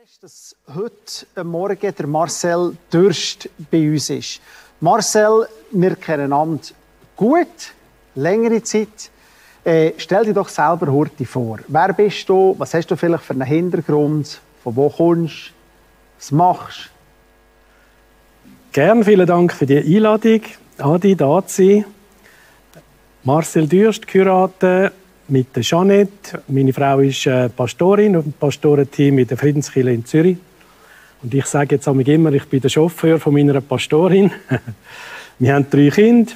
fest, dass heute Morgen der Marcel Dürst bei uns ist. Marcel, wir kennen einander gut, längere Zeit. Äh, stell dir doch selber Hurti vor. Wer bist du? Was hast du vielleicht für einen Hintergrund? Von wo kommst du? Was machst du? Gern, vielen Dank für die Einladung. Adi, da zu sein. Marcel Dürst, Kurate, mit der Jeanette. Meine Frau ist äh, Pastorin im Pastorenteam in der Friedenskirche in Zürich. Und ich sage jetzt immer, ich bin der Chauffeur von meiner Pastorin. Wir haben drei Kinder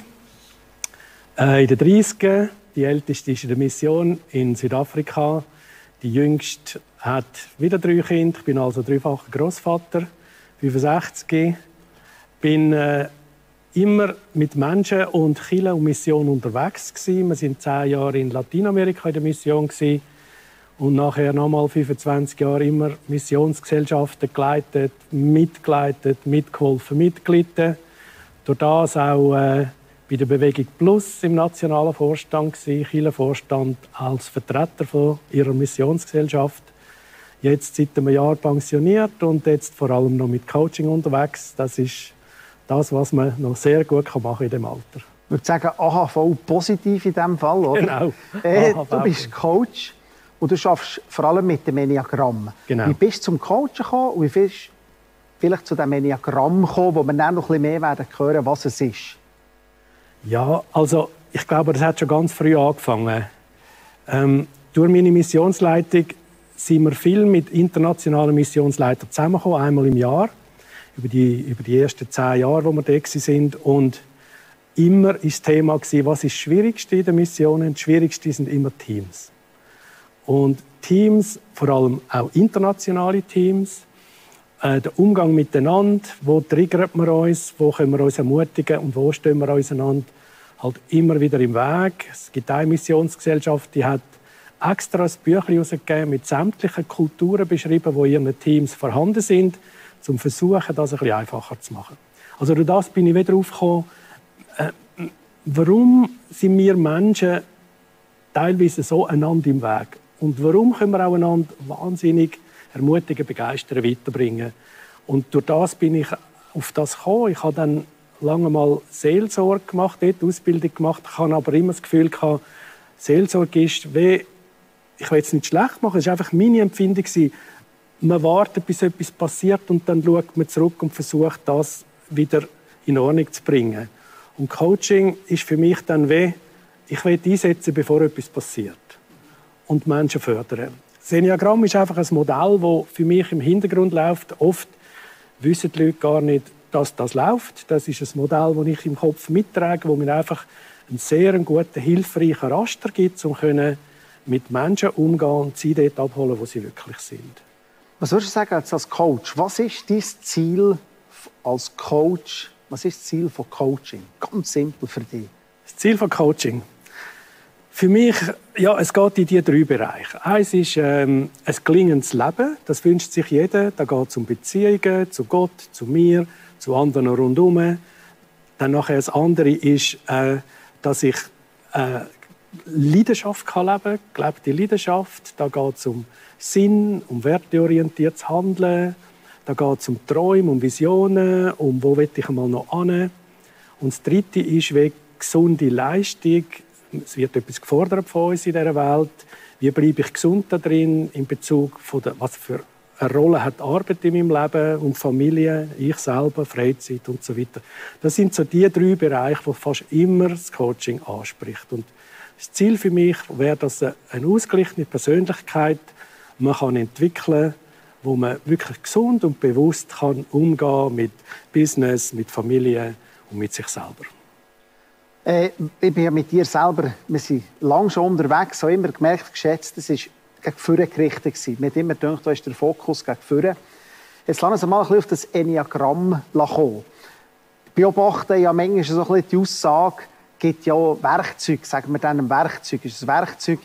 äh, in den 30 Die älteste ist in der Mission in Südafrika. Die jüngste hat wieder drei Kinder. Ich bin also dreifacher Großvater, 65. Bin äh, immer mit Menschen und Kirche und Mission unterwegs gewesen. Wir sind zehn Jahre in Lateinamerika in der Mission gewesen. und nachher nochmal 25 Jahre immer Missionsgesellschaften geleitet, mitgeleitet, mitgeholfen, mitgelitten. Durch das auch äh, bei der Bewegung Plus im nationalen Vorstand gewesen, Kirchenvorstand als Vertreter von ihrer Missionsgesellschaft. Jetzt seit einem Jahr pensioniert und jetzt vor allem noch mit Coaching unterwegs. Das ist das, was man noch sehr gut machen kann in dem Alter. Ich würde sagen, AHV positiv in diesem Fall, oder? Genau. Äh, du bist Coach und du arbeitest vor allem mit dem Enneagramm. Genau. Wie bist du zum Coachen gekommen und wie bist du vielleicht zu dem Enneagramm gekommen, wo wir dann noch ein bisschen mehr werden hören, was es ist? Ja, also ich glaube, das hat schon ganz früh angefangen. Ähm, durch meine Missionsleitung sind wir viel mit internationalen Missionsleitern zusammengekommen, einmal im Jahr über die, über die ersten zehn Jahre, wo wir da sind. Und immer war das Thema, was ist das Schwierigste in den Missionen? Das Schwierigste sind immer Teams. Und Teams, vor allem auch internationale Teams, äh, der Umgang miteinander, wo triggert man uns, wo können wir uns ermutigen und wo stehen wir uns einander halt immer wieder im Weg. Es gibt eine Missionsgesellschaft, die hat extra ein Büchlein herausgegeben mit sämtlichen Kulturen beschrieben, wo in ihren Teams vorhanden sind zum Versuchen, das ein bisschen einfacher zu machen. Also durch das bin ich wieder aufgekommen, äh, warum sind wir Menschen teilweise so einander im Weg? Und warum können wir auch einander wahnsinnig ermutigen, begeistern, weiterbringen? Und durch das bin ich auf das gekommen. Ich habe dann lange mal Seelsorge gemacht, dort Ausbildung gemacht. Ich habe aber immer das Gefühl gehabt, Seelsorge ist, wie, ich will es nicht schlecht machen, es war einfach meine Empfindung, man wartet, bis etwas passiert und dann schaut man zurück und versucht, das wieder in Ordnung zu bringen. Und Coaching ist für mich dann wie, ich will einsetzen, bevor etwas passiert. Und Menschen fördern. Das Enneagramm ist einfach ein Modell, das für mich im Hintergrund läuft. Oft wissen die Leute gar nicht, dass das läuft. Das ist ein Modell, das ich im Kopf mittrage, wo mir einfach einen sehr guten, hilfreichen Raster gibt, um mit Menschen umgehen und sie dort abholen, wo sie wirklich sind. Was würdest du sagen als Coach? Was ist dein Ziel als Coach? Was ist das Ziel von Coaching? Ganz simpel für dich. Das Ziel von Coaching? Für mich, ja, es geht in diese drei Bereiche. Eins ist ähm, ein gelingendes Leben. Das wünscht sich jeder. Da geht es um Beziehungen zu Gott, zu mir, zu anderen rundherum. Dann nachher das andere ist, äh, dass ich äh, Leidenschaft kann leben kann, gelebte Leidenschaft. Da geht es um Sinn, um werteorientiertes Handeln. Da geht es um Träume, um Visionen, um wo will ich einmal noch an. Und das Dritte ist wie gesunde Leistung. Es wird etwas gefordert von uns in dieser Welt. Wie bleibe ich gesund da drin in Bezug von der, was für eine Rolle hat Arbeit in meinem Leben und Familie, ich selber, Freizeit und so weiter. Das sind so die drei Bereiche, wo fast immer das Coaching anspricht. Und das Ziel für mich wäre, dass eine ausgeglichene Persönlichkeit man kann entwickeln wo man wirklich gesund und bewusst kann umgehen mit Business, mit Familie und mit sich selber. Äh, ich bin ja mit dir selber, wir sind lange schon unterwegs, habe immer gemerkt, geschätzt, das war gegen vorne gerichtet. Gewesen. Mir immer gedacht, da ist der Fokus gegen vorne. Jetzt lassen wir mal ein auf das Enneagramm kommen. Ich beobachte ja manchmal so ein bisschen die Aussage, gibt ja Werkzeug, sagen wir dann Werkzeug, ist ein Werkzeug,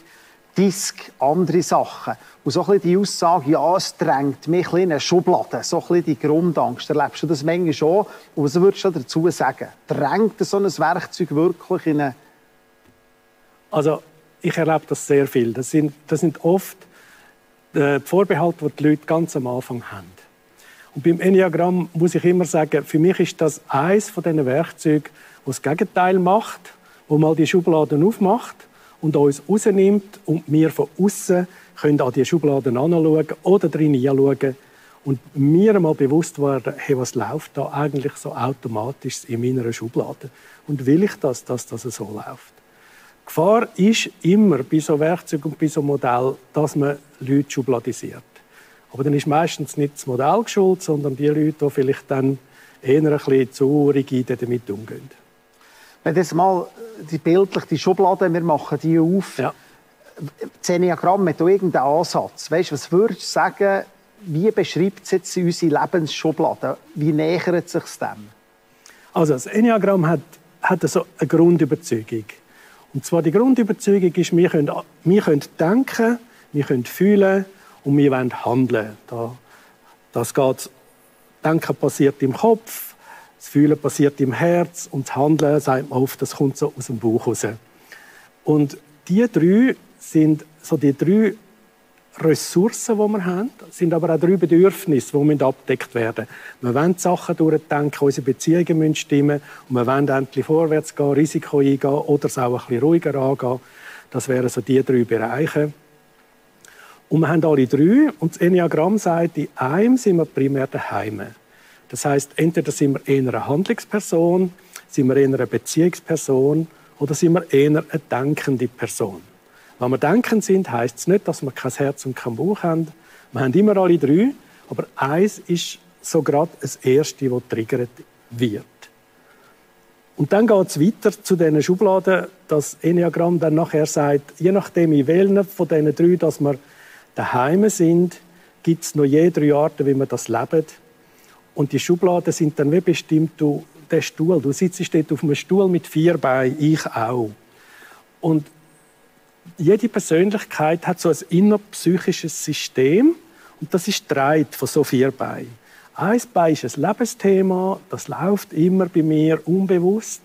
Disk, andere Sachen. Und so ein bisschen die Aussage, ja, es drängt mich in eine Schublade, so ein bisschen die Grundangst. Erlebst du das manchmal schon? Und was würdest du dazu sagen? Drängt so ein Werkzeug wirklich in eine... Also, ich erlebe das sehr viel. Das sind, das sind oft äh, Vorbehalte, die die Leute ganz am Anfang haben. Und beim Enneagramm muss ich immer sagen, für mich ist das eines von diesen Werkzeugen, das das Gegenteil macht, wo mal die Schubladen aufmacht und uns rausnimmt und wir von außen können an die Schubladen anschauen oder drin hinschauen und mir mal bewusst werden, hey, was läuft da eigentlich so automatisch in meiner Schublade und will ich das, dass das so läuft. Die Gefahr ist immer bei so Werkzeugen und bei so Modell, dass man Leute schubladisiert. Aber dann ist meistens nicht das Modell geschuld, sondern die Leute, die vielleicht dann eher ein bisschen zu rigide damit umgehen. Wenn das mal die bildlich die Schubladen, wir machen die auf. Ja. Das Enneagramm hat irgendeinen Ansatz. Weißt, was würdest du sagen, wie beschreibt es jetzt unsere Lebensschublade? Wie nähert es sich dem? Also das Enneagramm hat, hat so eine Grundüberzeugung. Und zwar die Grundüberzeugung ist, wir können, wir können denken, wir können fühlen und wir wollen handeln. das geht, Denken passiert im Kopf, das Fühlen passiert im Herz und das Handeln, sagt man oft, das kommt so aus dem Bauch raus. Und die drei sind so die drei Ressourcen, die wir haben, sind aber auch drei Bedürfnisse, die abgedeckt werden müssen. Wir wollen Sachen durchdenken, unsere Beziehungen müssen stimmen und wir wollen endlich vorwärts gehen, Risiko eingehen oder es auch ein bisschen ruhiger angehen. Das wären so die drei Bereiche. Und wir haben alle drei und das Enneagramm sagt, in einem sind wir primär daheim. Das heißt, entweder sind wir eher eine Handlungsperson, sind wir eher eine Beziehungsperson oder sind wir eher eine denkende Person. Wenn wir denken sind, heißt es nicht, dass wir kein Herz und kein Bauch haben. Wir haben immer alle drei, aber eins ist so gerade das Erste, das triggert wird. Und dann geht es weiter zu diesen Schubladen, dass Enneagramm dann nachher sagt, je nachdem, in welchen von diesen drei, dass wir daheim sind, gibt es noch je drei Arten, wie wir das leben. Und die Schubladen sind dann wie bestimmt, du, der Stuhl, du sitzt dort auf einem Stuhl mit vier Beinen, ich auch. Und jede Persönlichkeit hat so ein innerpsychisches System und das ist dreit von so vier Beinen. Eins Bein ist ein Lebensthema, das läuft immer bei mir unbewusst.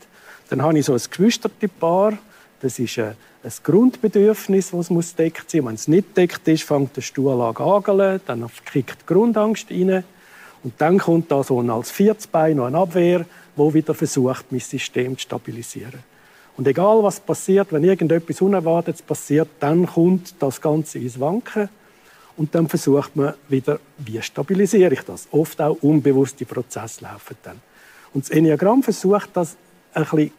Dann habe ich so ein Geschwistertepaar, das ist ein, ein Grundbedürfnis, das muss deckt sein. Wenn es nicht deckt ist, fängt der Stuhl an zu dann kriegt die Grundangst rein. Und dann kommt da so als viertes Bein noch eine Abwehr, wo wieder versucht, mein System zu stabilisieren. Und egal was passiert, wenn irgendetwas Unerwartetes passiert, dann kommt das Ganze ins Wanken. Und dann versucht man wieder, wie stabilisiere ich das? Oft auch unbewusste Prozesse laufen dann. Und das Enneagramm versucht, das ein bisschen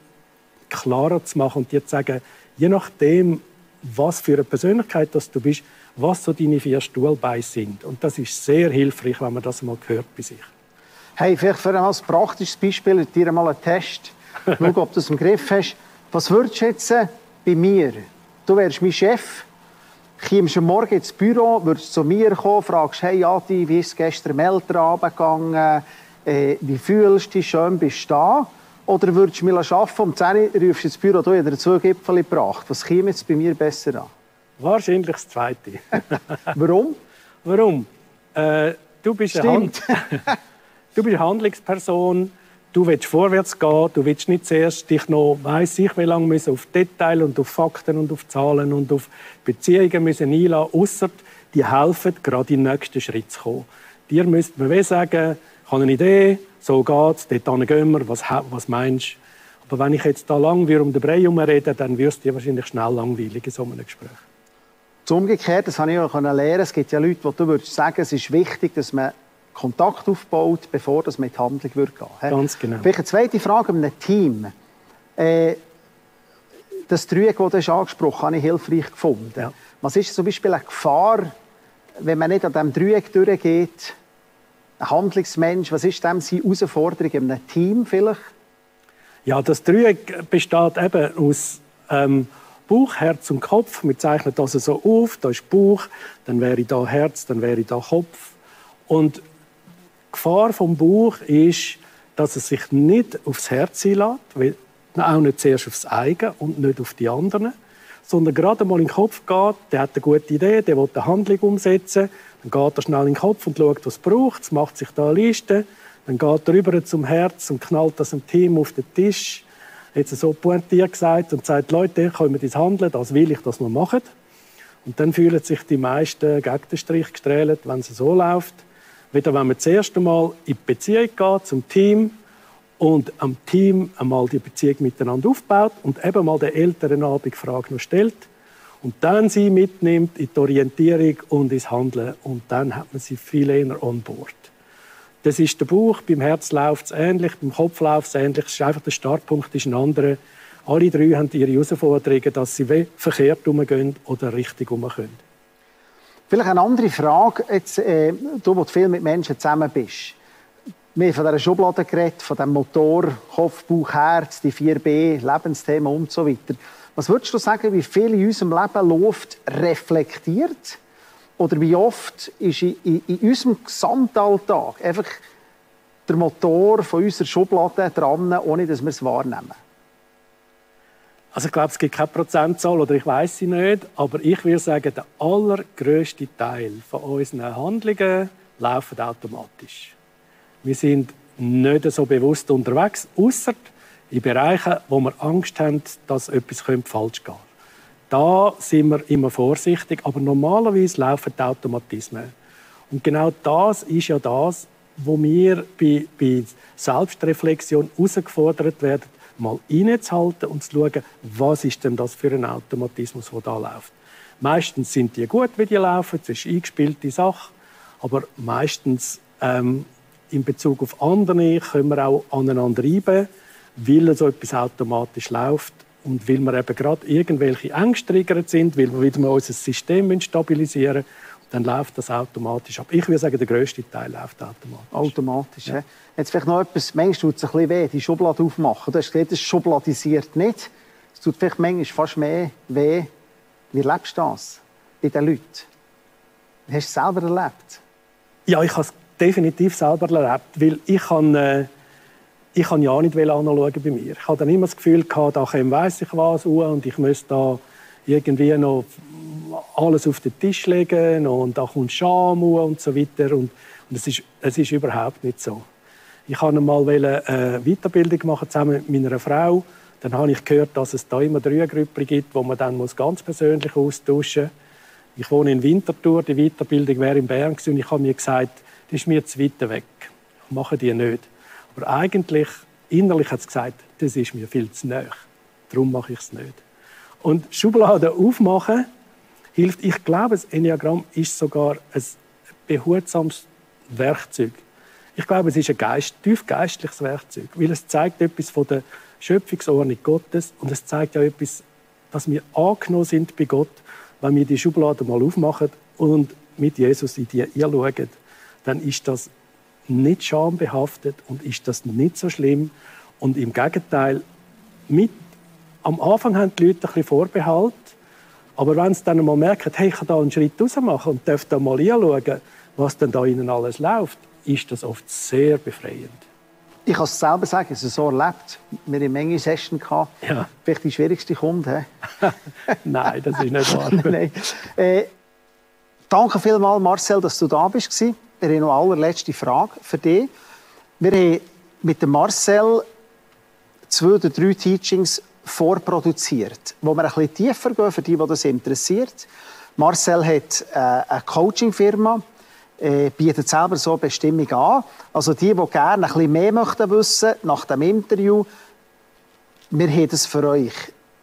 klarer zu machen und dir zu sagen, je nachdem, was für eine Persönlichkeit das du bist, was so deine vier Stuhlbeine sind. Und das ist sehr hilfreich, wenn man das mal hört bei sich. Hey, vielleicht für ein praktisches Beispiel, dir mal einen Test. Schau, ob du es im Griff hast. Was würdest du jetzt bei mir? Du wärst mein Chef, kommst am Morgen ins Büro, würdest zu mir kommen, fragst, hey Adi, wie ist es gestern am Elternabend gegangen? Äh, wie fühlst du dich? Schön bist du da? Oder würdest du mir arbeiten, um 10 Uhr rufst du ins Büro, du hast zwei Gipfel gebracht. Was käme jetzt bei mir besser an? Wahrscheinlich das Zweite. Warum? Warum? Äh, du, bist eine Hand du bist eine Handlungsperson, du willst vorwärts gehen, du willst nicht zuerst dich noch, weiss ich, wie lange müssen auf Details und auf Fakten und auf Zahlen und auf Beziehungen müssen einlassen, ausser die helfen, gerade in den nächsten Schritt zu kommen. Dir müsste man sagen, ich habe eine Idee, so geht's, dort gehen wir, was, was meinst du? Aber wenn ich jetzt da lang um den Brei rede, dann wirst du dir wahrscheinlich schnell langweilig in so einem Gespräch. Umgekehrt, das habe ich auch lernen Es gibt ja Leute, die du würdest sagen, es ist wichtig, dass man Kontakt aufbaut, bevor das mit Handlung wird gehen. Ganz genau. Vielleicht eine zweite Frage an einem Team. Äh, das Dreieck, das du angesprochen hast, habe ich hilfreich gefunden. Ja. Was ist zum Beispiel eine Gefahr, wenn man nicht an diesem Dreieck durchgeht? Ein Handlungsmensch, was ist dem seine Herausforderung in einem Team vielleicht? Ja, das Dreieck besteht eben aus ähm, Bauch, Herz und Kopf. Wir zeichnen das so auf. Da ist Bauch, dann wäre da Herz, dann wäre da Kopf. Und Gefahr vom Buch ist, dass es sich nicht aufs Herz einlässt, auch nicht zuerst aufs eigene und nicht auf die anderen, sondern gerade mal in den Kopf geht, der hat eine gute Idee, der will eine Handlung umsetzen, dann geht er schnell in den Kopf und schaut, was es braucht, macht sich da eine Liste, dann geht er rüber zum Herz und knallt das im Team auf den Tisch, jetzt so pointiert gesagt und sagt, Leute, kommen ins Handeln, das will ich, dass wir machen. Und dann fühlen sich die meisten gegen den Strich gestrahlt, wenn es so läuft. Wieder wenn man das erste Mal in die Beziehung geht, zum Team, und am Team einmal die Beziehung miteinander aufbaut und eben mal der älteren Abendfrage noch stellt und dann sie mitnimmt in die Orientierung und ins Handeln und dann hat man sie viel eher on board. Das ist der Bauch, beim Herz läuft es ähnlich, beim Kopf läuft es ähnlich, es ist einfach der Startpunkt ist ein anderer. Alle drei haben ihre Herausforderungen, dass sie verkehrt umgehen oder richtig umgehen. Vielleicht eine andere Frage, jetzt, äh, du, wo du viel mit Menschen zusammen bist. Wir haben von dieser Schublade geredet, von dem Motor, Kopf, Bauch, Herz, die 4B, Lebensthemen und so weiter. Was würdest du sagen, wie viel in unserem Leben läuft reflektiert? Oder wie oft ist in, in, in unserem Gesamtalltag einfach der Motor von unserer Schublade dran, ohne dass wir es wahrnehmen? Also ich glaube, es gibt keine Prozentzahl oder ich weiß sie nicht, aber ich würde sagen, der allergrößte Teil von unseren Handlungen laufen automatisch. Wir sind nicht so bewusst unterwegs, außer in Bereichen, wo wir Angst haben, dass etwas falsch könnte. Da sind wir immer vorsichtig, aber normalerweise laufen die Automatismen. Und genau das ist ja das, wo wir bei, bei Selbstreflexion herausgefordert werden, mal innezuhalten und zu schauen, was ist denn das für ein Automatismus, der da läuft. Meistens sind die gut, wie die laufen, das ist eingespielte Sache, aber meistens ähm, in Bezug auf andere können wir auch aneinander reiben, weil so etwas automatisch läuft und weil wir eben gerade irgendwelche Ängste triggert sind, weil wir wieder mal unser System stabilisieren müssen, dann läuft das automatisch ab. Ich würde sagen, der grösste Teil läuft automatisch. Automatisch, ja. Jetzt vielleicht noch etwas, manchmal tut es ein bisschen weh, die Schublade aufmachen. Du hast gesagt, es schubladisiert nicht. Es tut vielleicht manchmal fast mehr weh. Wie erlebst du das bei den Leuten? Hast du es selber erlebt? Ja, ich habe es definitiv selber erlebt, weil ich kann, äh, ich kann ja nicht anschauen bei mir. Ich habe dann immer das Gefühl gehabt, da weiss ich was und ich müsste da irgendwie noch alles auf den Tisch legen und da kommt Scham und so weiter und, und es ist, es ist überhaupt nicht so. Ich wollte mal eine Weiterbildung machen zusammen mit meiner Frau. Dann habe ich gehört, dass es da immer drei Gruppen gibt, wo man dann muss ganz persönlich austauschen muss. Ich wohne in Winterthur, die Weiterbildung wäre in Bern gewesen, und ich habe mir gesagt, das ist mir zu weit weg. Ich mache die nicht. Aber eigentlich, innerlich hat es gesagt, das ist mir viel zu nah. Darum mache ich es nicht. Und Schubladen aufmachen hilft. Ich glaube, das Enneagramm ist sogar ein behutsames Werkzeug. Ich glaube, es ist ein Geist, tief geistliches Werkzeug, weil es zeigt etwas von der Schöpfungsordnung Gottes und es zeigt ja etwas, dass wir angenommen sind bei Gott, wenn wir die Schublade mal aufmachen und mit Jesus in die schauen, dann ist das nicht schambehaftet und ist das nicht so schlimm und im Gegenteil mit am Anfang haben die Leute ein bisschen Vorbehalt, aber wenn sie dann mal merken, hey, ich kann da einen Schritt raus machen und darf da mal hinschauen, was denn da ihnen alles läuft, ist das oft sehr befreiend. Ich kann es selber sagen, es ist so erlebt. Wir hatten eine Menge Session. Ja. Vielleicht die schwierigste Kunde. Nein, das ist nicht wahr. Nein. Äh, danke vielmals, Marcel, dass du da bist. Eine allerletzte Frage für dich. Wir haben mit Marcel zwei oder drei Teachings vorproduziert, wo wir ein bisschen tiefer gehen, für die, die das interessiert. Marcel hat äh, eine Coaching-Firma, äh, bietet selber so eine Bestimmung an. Also die, die gerne ein bisschen mehr möchten wissen nach dem Interview, wir haben das für euch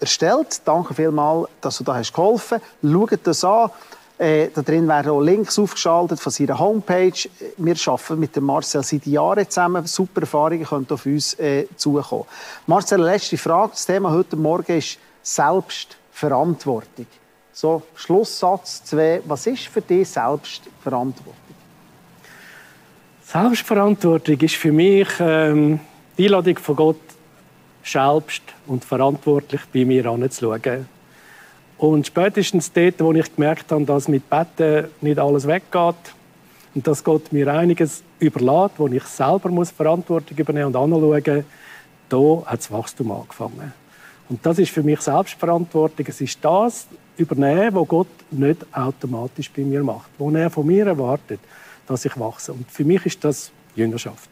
erstellt. Danke vielmals, dass du da hast geholfen. Schaut das an. Äh, da drin werden auch Links aufgeschaltet von seiner Homepage. Wir arbeiten mit Marcel seit Jahren zusammen. Super Erfahrungen können auf uns äh, zukommen. Marcel, letzte Frage. Das Thema heute Morgen ist Selbstverantwortung. So, Schlusssatz 2. Was ist für dich Selbstverantwortung? Selbstverantwortung ist für mich ähm, die Einladung von Gott, selbst und verantwortlich bei mir anzuschauen. Und spätestens dort, wo ich gemerkt habe, dass mit Betten nicht alles weggeht und dass Gott mir einiges überlässt, wo ich selber muss Verantwortung übernehmen und anschauen, da hat das Wachstum angefangen. Und das ist für mich Selbstverantwortung. Es ist das Übernehmen, was Gott nicht automatisch bei mir macht, wo er von mir erwartet, dass ich wachse. Und für mich ist das Jüngerschaft.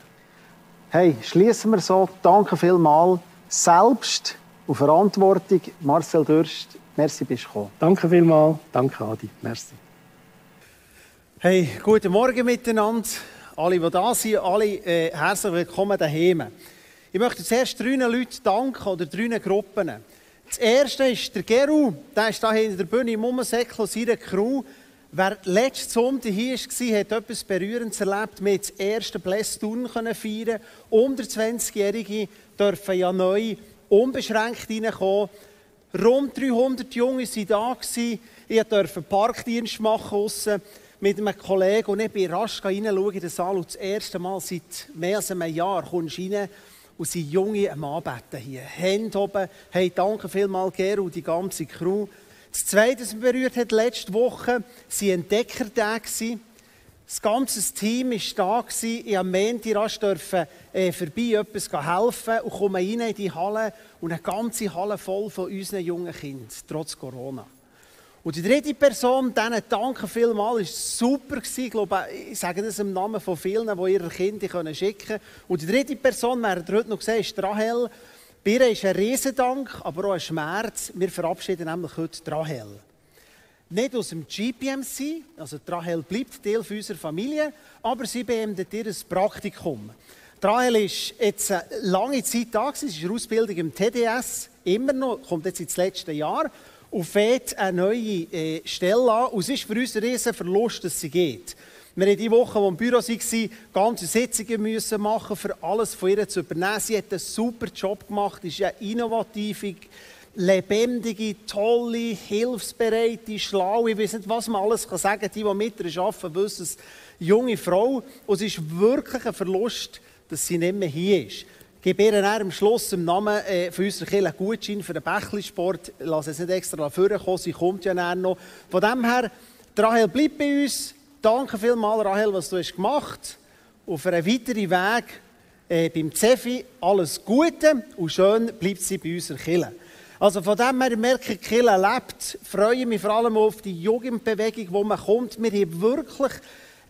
Hey, schließen wir so. Danke vielmals. Selbst und Verantwortung. Marcel Dürst, Merci, bist du gekommen. Danke vielmals. Danke, Adi. Merci. Hey, guten Morgen miteinander. Alle, die da sind, alle äh, herzlich willkommen daheim. Ich möchte zuerst drei Leuten danken oder drei Gruppen. Das erste ist der Geru, der ist hier hinter der Bühne im Mummensäckl aus seiner Crew. Wer letzten Sonntag hier war, hat etwas Berührendes erlebt. Wir das erste Bless Tun feiern. Unter 20-Jährige dürfen ja neu unbeschränkt reinkommen. Rund 300 Junge waren da. Ich durfte Parkdienst machen aussen mit einem Kollegen und ich bin rasch in den Saal und das erste Mal seit mehr als einem Jahr kommst du rein und sind Junge am Anbeten hier. Hände oben. Hey, danke vielmals, Gero und die ganze Crew. Das Zweite, was mich berührt hat, letzte Woche, waren Entdeckertage. Das ganze Team war da. Ich durfte am Montag rasch äh, vorbei etwas helfen und komme rein in die Halle und eine ganze Halle voll von unseren jungen Kindern, trotz Corona. Und die dritte Person, denen danke vielmals, war super. Ich glaube, ich sage das im Namen von vielen, die ihre Kinder schicken können. Und die dritte Person, ihr heute noch gesehen ist Rahel. Bei ihr ist ein Riesendank, aber auch ein Schmerz. Wir verabschieden nämlich heute Rahel. Nicht aus dem GPMC, also Rahel bleibt Teil unserer Familie, aber sie beendet ihr ein Praktikum. Rahel ist jetzt eine lange Zeit da, sie ist in der Ausbildung im TDS, immer noch, kommt jetzt ins letzte Jahr und fängt eine neue äh, Stelle an. Und es ist für uns ein riesen Verlust, dass sie geht. Wir haben die Woche, wo im Büro waren, ganze Sitzungen müssen machen, für alles von ihr zu übernehmen. Sie hat einen super Job gemacht, ist eine innovative, lebendige, tolle, hilfsbereite, schlaue, ich weiß nicht, was man alles kann sagen kann. Die, die mit ihr arbeiten, wissen es, junge Frau. Und es ist wirklich ein Verlust, dass sie nicht mehr hier ist gebe ihr am Schluss im Namen äh, von unserer Kirche einen Gutschein für den Bächlisport. Lass es nicht extra vorkommen, sie kommt ja näher noch. Von dem her, Rahel bleibt bei uns. Danke vielmals, Rahel, was du hast gemacht hast. Und für einen weiteren Weg äh, beim Zefi alles Gute und schön bleibt sie bei unserer Kirche. Also von dem her, ich merke, die Kirche lebt. Ich freue mich vor allem auf die Jugendbewegung, wo man kommt. Wir haben wirklich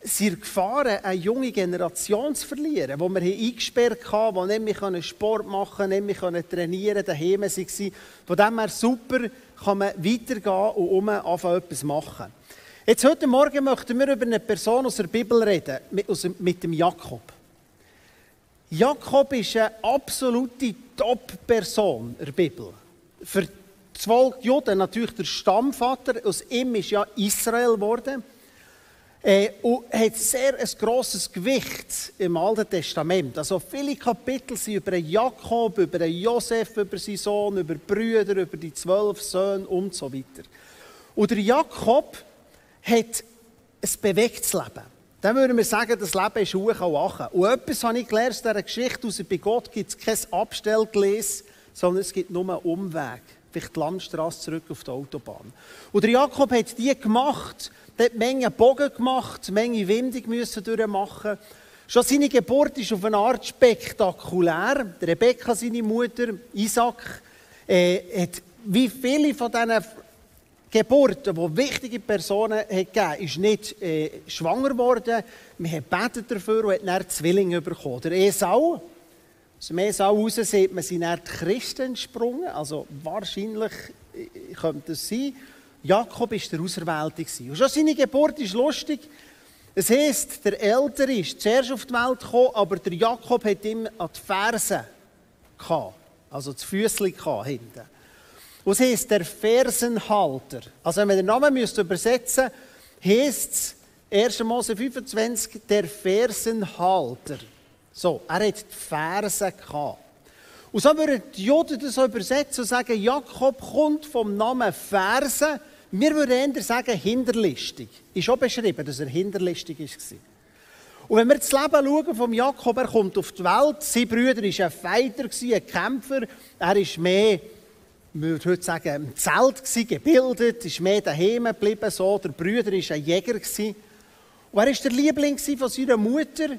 sind gefahren, eine junge Generation zu verlieren, wo wir eingesperrt haben, die nicht mehr Sport machen konnten, nicht mehr trainieren konnten, daheim waren. Von dem her super, kann man weitergehen und um anfangen, etwas machen. Jetzt heute Morgen möchten wir über eine Person aus der Bibel reden, mit, mit dem Jakob. Jakob ist eine absolute Top-Person der Bibel. Für das Volk Juden natürlich der Stammvater, aus ihm ist ja Israel geworden. Äh, und hat sehr ein grosses Gewicht im Alten Testament. Also viele Kapitel sind über Jakob, über Josef, über seinen Sohn, über Brüder, über die zwölf Söhne und so weiter. Und der Jakob hat ein bewegtes Leben. Dann würden wir sagen, das Leben ist hoch und achen. Und etwas habe ich gelernt aus dieser Geschichte, aus bei Gott gibt es kein Abstellgleis, sondern es gibt nur einen Umweg. Vielleicht die Landstraße zurück auf die Autobahn. Und der Jakob hat die gemacht, er hat Menge Bogen gemacht, Menge Windung müssen durchmachen. Schon seine Geburt ist auf eine Art spektakulär. Rebecca, seine Mutter, Isaac, äh, hat wie viele von diesen Geburten, die wichtige Personen hat gegeben ist nicht äh, schwanger geworden. Man hat dafür und hat dann Zwillinge bekommen. Der Esau, aus dem Esau raus sieht man, sind dann Christen entsprungen. Also wahrscheinlich äh, könnte es sein. Jakob war der Auserwählte. Und schon seine Geburt ist lustig. Es heisst, der Ältere ist zuerst auf die Welt gekommen, aber der Jakob hat ihm an die Fersen gehabt. Also das Füßchen hinten. Und es heisst, der Fersenhalter. Also wenn man den Namen übersetzen müsste, heisst es 1. Mose 25, der Fersenhalter. So, er hat die Fersen gehabt. Und so würden die Juden das so übersetzen und sagen, Jakob kommt vom Namen Fersen wir würden eher sagen, hinterlistig. Ist auch beschrieben, dass er hinterlistig war. Und wenn wir das Leben schauen vom Jakob, er kommt auf die Welt, sein Bruder war ein Fighter, ein Kämpfer, er ist mehr, ich würde heute sagen, im Zelt gebildet, ist mehr daheim geblieben, so. der Bruder war ein Jäger. Und er war der Liebling von seiner Mutter.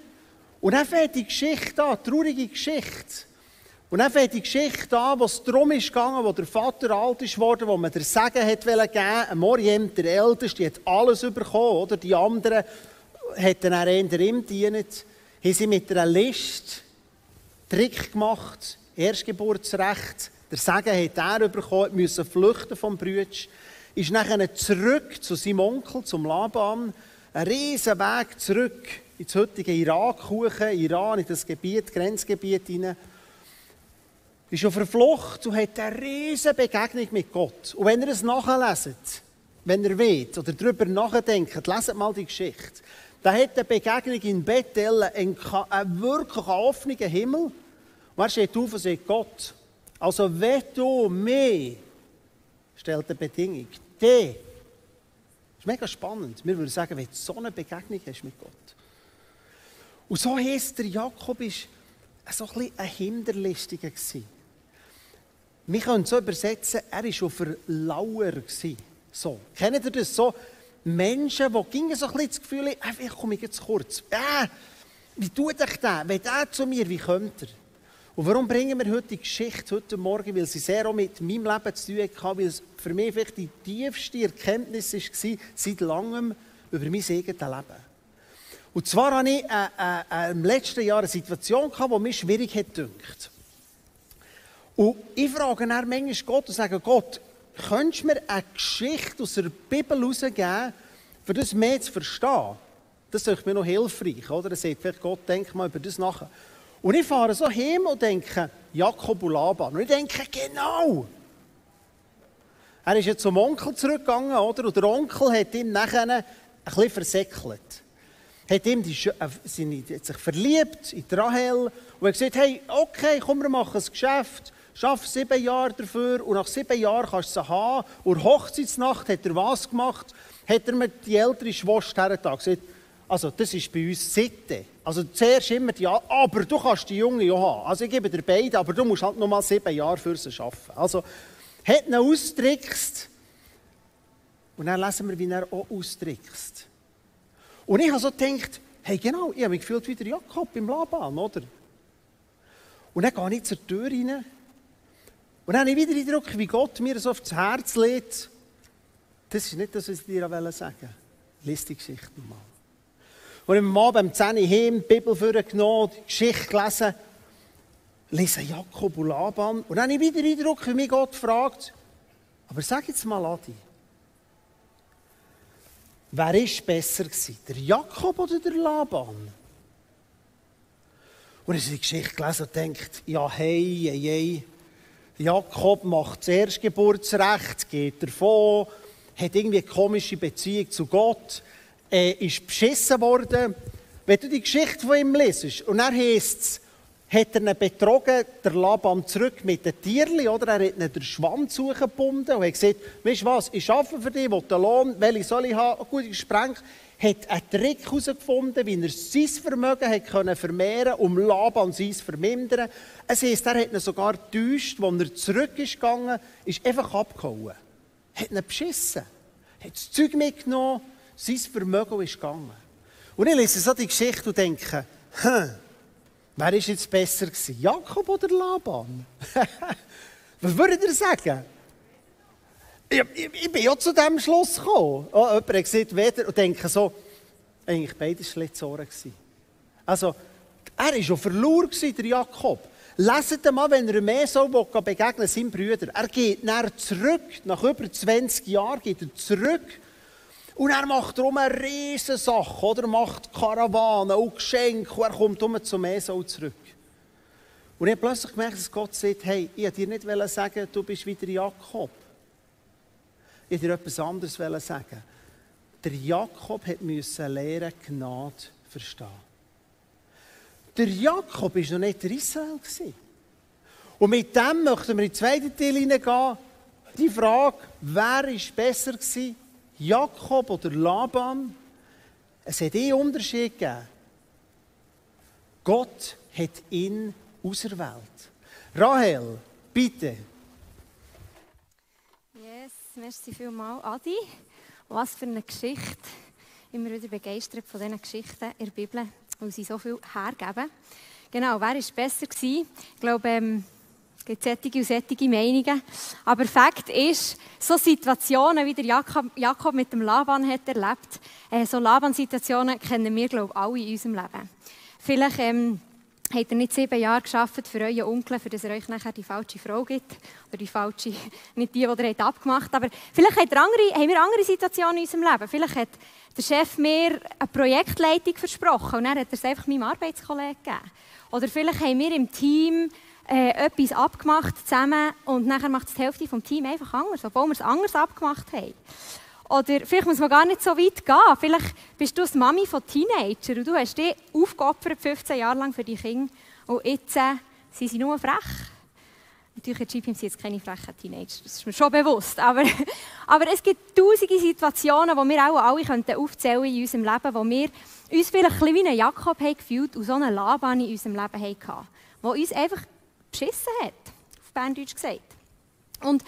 Und dann fängt die Geschichte an, die traurige Geschichte. Und dann fängt die Geschichte an, wo es darum ist gegangen, wo der Vater alt ist worden, wo man der Segen hat geben Moriem, der Älteste, hat alles bekommen, oder? Die anderen hätten dann eher ihm gedient. Haben sie mit einer List Trick gemacht, Erstgeburtsrecht, Der Segen hat er bekommen, musste flüchten vom Brütsch, ist nachher zurück zu seinem Onkel, zum Laban, einen riesen Weg zurück ins heutige Irak, Iran, in das Gebiet, Grenzgebiet hinein ist auf der Flucht und hat eine riesige Begegnung mit Gott. Und wenn ihr es nachleset, wenn ihr wollt oder darüber nachdenkt, leset mal die Geschichte. Da hat eine Begegnung in Bethel einen, einen wirklich offenen Himmel. Und er steht auf und sagt, Gott, also wenn du mehr, stellt eine Bedingung, die, das ist mega spannend. Wir würden sagen, wenn du so eine Begegnung hast mit Gott. Und so heisst der Jakob, ist so ein bisschen ein Hinterlistiger gewesen. Wir können so übersetzen, er war schon Verlauer. So. Kennt ihr das so? Menschen, die gingen so ein bisschen das Gefühl haben, äh, ich komme jetzt kurz. Äh, wie tut euch der? Wenn der zu mir, wie kommt er? Und warum bringen wir heute die Geschichte heute Morgen? Weil sie sehr auch mit meinem Leben zu tun hatte, weil es für mich vielleicht die tiefste Erkenntnis war, seit langem über mein eigenes Leben. Und zwar hatte ich äh, äh, im letzten Jahr eine Situation, die mir schwierig hat. Und ich frage dann manchmal Gott und sage, Gott, könntest du mir eine Geschichte aus der Bibel herausgeben, für das mehr zu verstehen? Das ist mir noch hilfreich, oder? Dann sagt vielleicht Gott, denk mal über das nach. Und ich fahre so hin und denke, Jakob und Laban. Und ich denke, genau. Er ist jetzt zum Onkel zurückgegangen, oder? Und der Onkel hat ihm nachher ein bisschen versäckelt. Hat ihm die, äh, seine, hat sich verliebt in die Rahel und hat gesagt, hey, okay, komm, wir machen ein Geschäft. Schaff sieben Jahre dafür und nach sieben Jahren kannst du sie haben. Und Hochzeitsnacht hat er was gemacht? Hat er mir die ältere Schwester gesagt, also das ist bei uns Sitte. Also zuerst immer die, aber du kannst die Junge ja haben. Also ich gebe dir beide, aber du musst halt noch mal sieben Jahre für sie arbeiten. Also hat ihn austrickst und dann lesen wir, wie er auch austrickst. Und ich habe so gedacht, hey genau, ich habe mich gefühlt wie der Jakob im Laban, oder? Und dann gehe ich zur Tür rein und dann habe ich wieder den Eindruck, wie Gott mir das aufs Herz legt. Das ist nicht das, was ich dir sagen wollte. Lies die Geschichte nochmal. Und ich habe beim 10 Uhr heim die Bibel vorgenommen, die Geschichte gelesen, lese Jakob und Laban. Und dann habe ich wieder den Eindruck, wie mich Gott fragt, aber sag jetzt mal, Adi, wer war besser gewesen, der Jakob oder der Laban? Und ich habe die Geschichte gelesen und denkt, ja, hey, hey, hey, Jakob macht das Erstgeburtsrecht, geht davon, hat irgendwie eine komische Beziehung zu Gott, äh, ist beschissen worden. Wenn du die Geschichte von ihm lesest, und dann heisst es, hat er betrogen, der Laban zurück mit den Tierli, oder? Er hat ihn den Schwanz gebunden und hat gesagt, weißt was, ich arbeite für dich, will den Lohn, welche soll ich haben? Gut, gesprengt hat einen Trick herausgefunden, wie er sein Vermögen hat können vermehren um Laban sein zu vermindern. Es heisst, er hat sogar getäuscht, als er zurück ist gegangen, ist einfach abgehauen. Hat ihn beschissen. Hat das Zeug mitgenommen, sein Vermögen ist gegangen. Und ich lese so die Geschichte und denke, hm, wer war jetzt besser gewesen? Jakob oder Laban? Was würdet ihr sagen? Ich, ich, ich, bin ja zu diesem Schluss gekommen. Oh, jemand hat weder, und denke so, eigentlich beide Schlitzohren gewesen. Also, er war schon verloren, der Jakob. Leset mal, wenn er mehr so begegnen seinem Brüder. Er geht nach zurück, nach über 20 Jahren geht er zurück. Und er macht darum eine riesige Sache, oder? Er macht Karawanen und Geschenke und er kommt um zum Esau zurück. Und ich habe plötzlich gemerkt, dass Gott sagt, hey, ich wollte dir nicht sagen, du bist wieder Jakob. Ich dir etwas anderes sagen. Der Jakob musste lernen, Gnade verstehen. Der Jakob war noch nicht der Israel. Und mit dem möchten wir in den zweiten Teil hineingehen. Die Frage, wer war besser gewesen? Jakob oder Laban? Es hat einen Unterschied gegeben. Gott hat ihn auserwählt. Rahel, bitte. merci vielmals, Adi. Was für eine Geschichte. Immer wieder begeistert von diesen Geschichten in der Bibel, weil sie so viel hergeben. Genau, wer war besser gewesen? Ich glaube, ähm, es gibt sättige und sättige Meinungen. Aber Fakt ist, so Situationen, wie der Jakob, Jakob mit dem Laban hat erlebt, äh, so Laban-Situationen kennen wir, glaube ich, alle in unserem Leben. Vielleicht ähm, habt ihr nicht sieben Jahre geschafft für euren Onkel, für dass er euch nachher die falsche Frau gibt. Oder die falsche, nicht die, die ihr abgemacht habt. Aber vielleicht habt ihr andere, haben wir andere Situationen in unserem Leben. Vielleicht hat der Chef mir eine Projektleitung versprochen und dann hat er es einfach meinem Arbeitskollegen gegeben. Oder vielleicht haben wir im Team äh, etwas abgemacht zusammen und nachher macht es die Hälfte vom Team einfach anders, obwohl wir es anders abgemacht haben. Oder vielleicht muss man gar nicht so weit gehen. Vielleicht bist du die Mami von Teenagern und du hast dich aufgeopfert 15 Jahre lang für die Kinder und jetzt äh, sind sie nur frech. Natürlich in GPM sind jetzt keine frechen Teenager, das ist mir schon bewusst. Aber, aber es gibt tausende Situationen, die wir auch alle könnten aufzählen in unserem Leben, wo wir uns vielleicht ein bisschen wie ein Jakob haben gefühlt und so eine Laban in unserem Leben hatten, der uns einfach beschissen hat, auf Berndeutsch gesagt. Und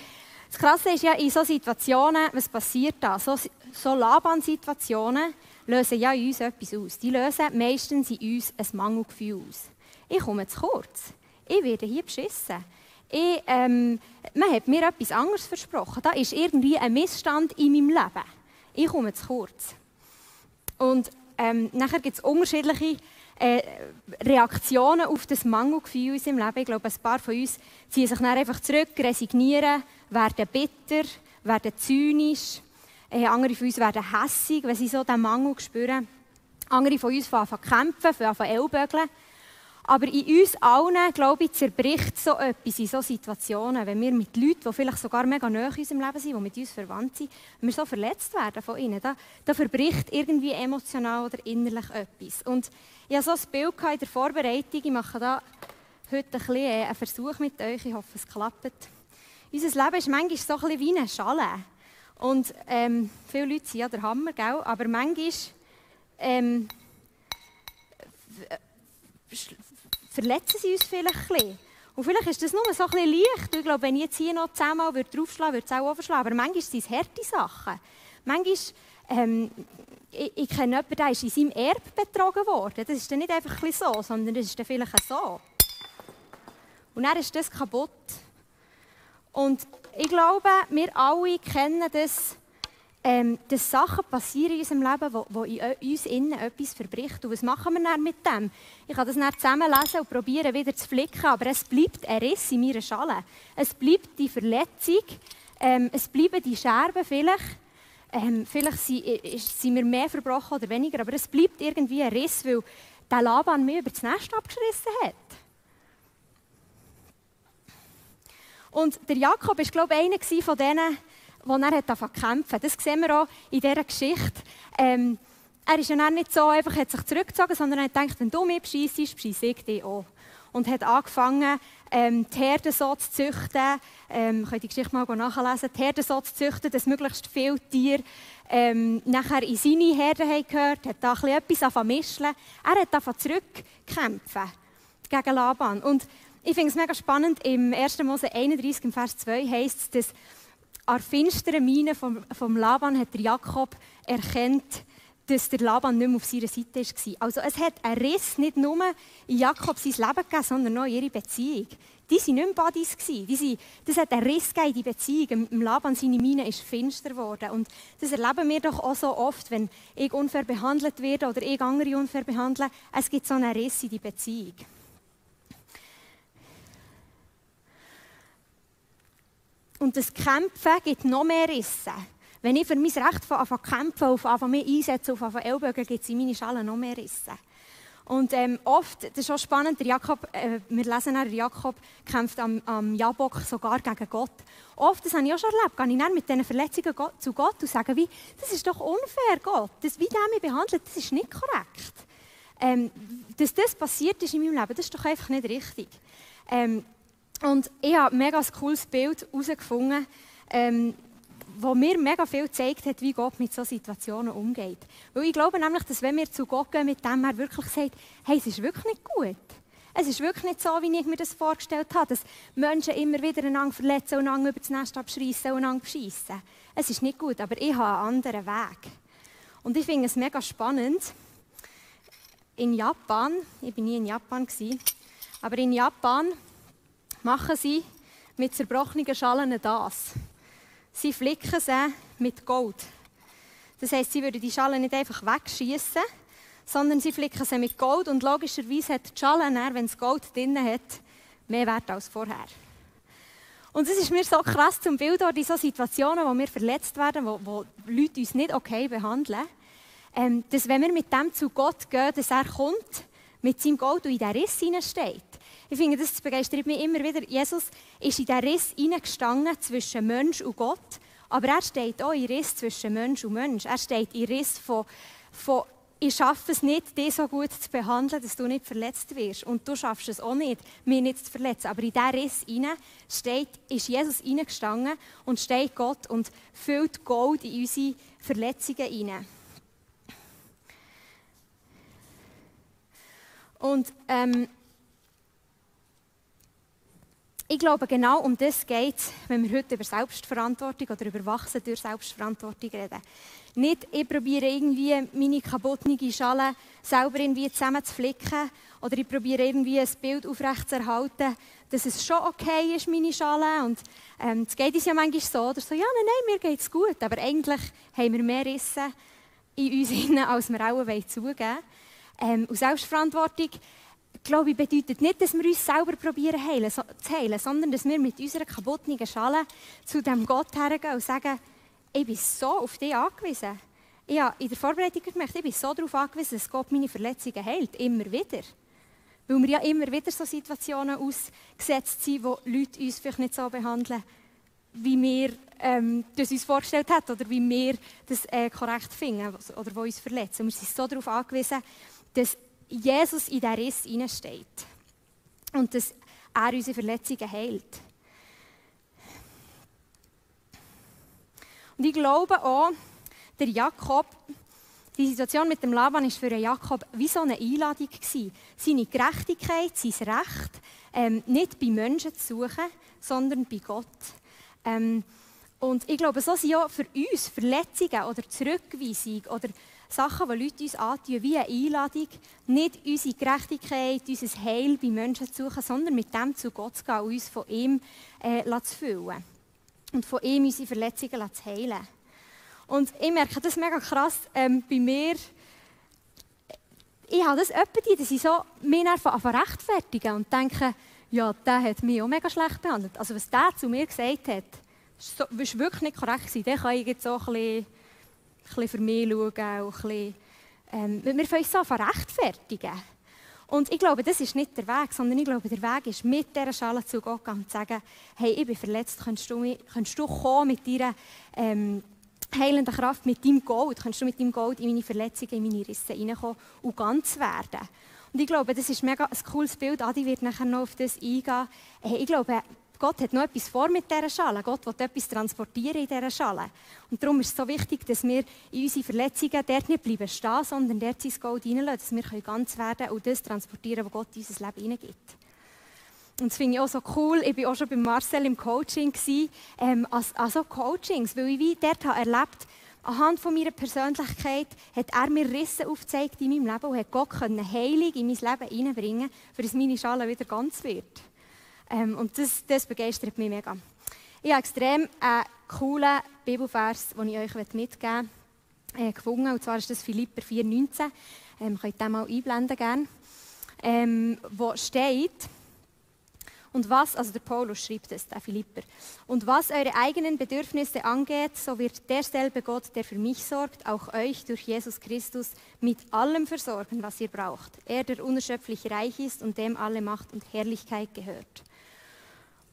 das Krasse ist ja, in solchen Situationen, was passiert da? So, so Laban-Situationen lösen ja in uns etwas aus. Die lösen meistens in uns ein Mangelgefühl aus. Ich komme zu kurz. Ich werde hier beschissen. Ich, ähm, man hat mir etwas anderes versprochen. Da ist irgendwie ein Missstand in meinem Leben. Ich komme zu kurz. Und ähm, nachher gibt es unterschiedliche äh, Reaktionen auf das Mangelgefühl in unserem Leben. Ich glaube, ein paar von uns ziehen sich dann einfach zurück, resignieren, werden bitter, werden zynisch. Äh, andere von uns werden hässig, wenn sie so diesen Mangel spüren. Andere von uns fangen an kämpfen, fangen an Ellbögeln. Aber in uns allen, glaube ich, zerbricht so etwas in solchen Situationen, wenn wir mit Leuten, die vielleicht sogar mega nahe in unserem Leben sind, die mit uns verwandt sind, wenn wir so verletzt werden von ihnen, da, da verbricht irgendwie emotional oder innerlich etwas. Und ich hatte so ein Bild in der Vorbereitung, ich mache da heute ein bisschen äh, einen Versuch mit euch, ich hoffe, es klappt. Unser Leben ist manchmal so ein bisschen wie eine Schale. Und ähm, viele Leute sind ja der Hammer, gell? aber manchmal ähm, verletzen sie uns vielleicht ein bisschen. Und vielleicht ist das nur so ein leicht. Ich glaube, wenn ich jetzt hier noch zehnmal draufschlagen würde, würde es auch verschlagen. Aber manchmal sind es harte Sachen. Manchmal, ähm, ich, ich kenne jemanden, der ist in seinem Erb betrogen worden. Das ist dann nicht einfach ein so, sondern das ist dann vielleicht so. Und dann ist das kaputt. Und ich glaube, wir alle kennen das, ähm, dass Sachen passieren in unserem Leben, wo, wo in uns innen etwas verbricht. Und was machen wir dann mit dem? Ich kann das dann zusammenlesen und probieren, wieder zu flicken, aber es bleibt ein Riss in meiner Schale. Es bleibt die Verletzung, ähm, es bleiben die Scherben vielleicht. Ähm, vielleicht sind, sind wir mehr verbrochen oder weniger, aber es bleibt irgendwie ein Riss, weil der Laban mir über das Nest abgerissen hat. Und der Jakob war, glaube ich, einer von denen, wo er hat kämpfen Das sehen wir auch in dieser Geschichte. Ähm, er ist ja nicht so einfach hat sich zurückgezogen, sondern er hat gedacht, wenn du mich bescheissest, bescheisse ich dich auch. Und hat angefangen, ähm, die Herde so zu züchten, ähm, könnt die Geschichte mal nachlesen, die Herde so zu züchten, dass möglichst viele Tiere ähm, nachher in seine Herde haben gehört, hat da etwas angefangen mischen. Er hat angefangen zurückkämpfen gegen Laban. Und ich finde es mega spannend, im 1. Mose 31, im Vers 2 heißt es, dass an finsteren Miene vom, vom Laban hat der Jakob erkennt, dass der Laban nicht mehr auf seiner Seite war. Also es hat einen Riss nicht nur in Jakob sein Leben gegeben, sondern auch in ihre Beziehung. Die waren nicht mehr Buddies. Die sind, das hat einen Riss in die Beziehung. Im Laban seine Miene ist finster geworden. Und das erleben wir doch auch so oft, wenn ich unfair behandelt werde oder ich andere unfair behandle. Es gibt so einen Riss in die Beziehung. Und das Kämpfen gibt noch mehr Risse. Wenn ich für mein Recht anfange zu kämpfen, auf anfange mich einsetzen, auf anfange Ellbogen, gibt es in meine Schale noch mehr Risse. Und ähm, oft, das ist auch spannend, der Jakob, äh, wir lesen dann, Jakob kämpft am, am Jabok sogar gegen Gott. Oft, das habe ich auch schon erlebt, gehe ich dann mit diesen Verletzungen zu Gott und sage, wie, das ist doch unfair, Gott. Das, wie der mich behandelt, das ist nicht korrekt. Ähm, dass das passiert ist in meinem Leben, das ist doch einfach nicht richtig. Ähm, und ich habe ein mega cooles Bild herausgefunden, ähm, wo mir mega viel gezeigt hat, wie Gott mit solchen Situationen umgeht. Weil ich glaube nämlich, dass wenn wir zu Gott gehen, mit dem er wirklich sagt, hey, es ist wirklich nicht gut. Es ist wirklich nicht so, wie ich mir das vorgestellt habe, dass Menschen immer wieder einander verletzen und einander über das Nest abschreissen und einander beschissen. Es ist nicht gut, aber ich habe einen anderen Weg. Und ich finde es mega spannend. In Japan, ich war nie in Japan, aber in Japan machen sie mit zerbrochenen Schalen das. Sie flicken sie mit Gold. Das heisst, sie würden die Schalen nicht einfach wegschießen, sondern sie flicken sie mit Gold und logischerweise hat die Schale, wenn es Gold drin hat, mehr Wert als vorher. Und es ist mir so krass zum Bild in so Situationen, wo wir verletzt werden, wo, wo Leute uns nicht okay behandeln, ähm, dass wenn wir mit dem zu Gott gehen, dass er kommt, mit seinem Gold und in diesen Riss hineinsteht. Ich finde, das begeistert mich immer wieder. Jesus ist in diesen Riss hineingestanden zwischen Mensch und Gott, aber er steht auch in Riss zwischen Mensch und Mensch. Er steht in Riss von, von ich schaffe es nicht, dich so gut zu behandeln, dass du nicht verletzt wirst. Und du schaffst es auch nicht, mich nicht zu verletzen. Aber in diesen Riss hinein steht, ist Jesus hineingestanden und steht Gott und füllt Gold in unsere Verletzungen hinein. Und ähm, ich glaube, genau um das geht es, wenn wir heute über Selbstverantwortung oder über Wachsen durch Selbstverantwortung reden. Nicht, ich probiere irgendwie meine kaputte Schale selber irgendwie zusammenzuflicken oder ich probiere irgendwie ein Bild aufrechtzuerhalten, dass es schon okay ist, meine Schale. Und ähm, es geht uns ja manchmal so, oder so, ja, nein, nein, mir geht es gut, aber eigentlich haben wir mehr Risse in uns, als wir auch zugeben wollen. Ähm, und Selbstverantwortung glaube bedeutet nicht, dass wir uns selber probieren heilen, so, zu heilen, sondern dass wir mit unserer kaputten Schale zu dem Gott hergehen und sagen, ich bin so auf dich angewiesen. Ich habe in der Vorbereitung gemerkt, ich bin so darauf angewiesen, dass Gott meine Verletzungen heilt, immer wieder. Weil wir ja immer wieder so Situationen ausgesetzt sind, wo Leute uns vielleicht nicht so behandeln, wie wir ähm, das uns vorgestellt haben oder wie wir das äh, korrekt finden oder wo uns verletzen. Und wir sind so darauf angewiesen, dass Jesus in diesen Riss hineinsteht und dass er unsere Verletzungen heilt. Und ich glaube auch, der Jakob, die Situation mit dem Laban war für Jakob wie so eine Einladung. Gewesen. Seine Gerechtigkeit, sein Recht, ähm, nicht bei Menschen zu suchen, sondern bei Gott. Ähm, und ich glaube, so sind ja für uns Verletzungen oder Zurückweisung oder Sachen, die Leute uns antun, wie eine Einladung, nicht unsere Gerechtigkeit, unser Heil bei Menschen zu suchen, sondern mit dem zu Gott zu gehen und uns von ihm äh, zu füllen. Und von ihm unsere Verletzungen zu heilen. Und ich merke das mega krass ähm, bei mir. Ich habe das öppe, dass ich so mich einfach rechtfertigen und denke, ja, der hat mich auch mega schlecht behandelt. Also was der zu mir gesagt hat, war wirklich nicht korrekt. Den kann ich jetzt so ein bisschen bisschen für mich schauen, auch ein bisschen, ähm, wir uns so rechtfertigen. Und ich glaube, das ist nicht der Weg, sondern ich glaube, der Weg ist, mit dieser Schale zu Gott gehen und zu sagen, hey, ich bin verletzt, kannst du, kannst du kommen mit deiner ähm, heilenden Kraft, mit deinem Gold, kannst du mit deinem Gold in meine Verletzungen, in meine Risse hineinkommen und ganz werden. Und ich glaube, das ist mega ein cooles Bild. Adi wird nachher noch auf das eingehen. Hey, ich glaube, Gott hat noch etwas vor mit dieser Schale. Gott will etwas transportieren in dieser Schale. Und darum ist es so wichtig, dass wir in unsere Verletzungen dort nicht bleiben stehen, sondern dort sein Gold reinlassen, dass wir ganz werden und das transportieren, was Gott in unser Leben hineingibt. Und das finde ich auch so cool. Ich war auch schon bei Marcel im Coaching, ähm, als, also Coachings, weil ich wie dort habe erlebt anhand von meiner Persönlichkeit hat er mir Risse aufgezeigt in meinem Leben und hat Gott Heilung in mein Leben hineinbringen, für dass meine Schale wieder ganz wird. Ähm, und das, das begeistert mich mega. Ich habe extrem einen coolen Bibelvers, den ich euch mitgeben möchte, äh, gefunden. Und zwar ist das Philipper 4,19. Ähm, könnt ihr den mal einblenden gerne. Ähm, wo steht, und was, also der Paulus schreibt es, der Philipper, und was eure eigenen Bedürfnisse angeht, so wird derselbe Gott, der für mich sorgt, auch euch durch Jesus Christus mit allem versorgen, was ihr braucht. Er, der unerschöpflich reich ist und dem alle Macht und Herrlichkeit gehört.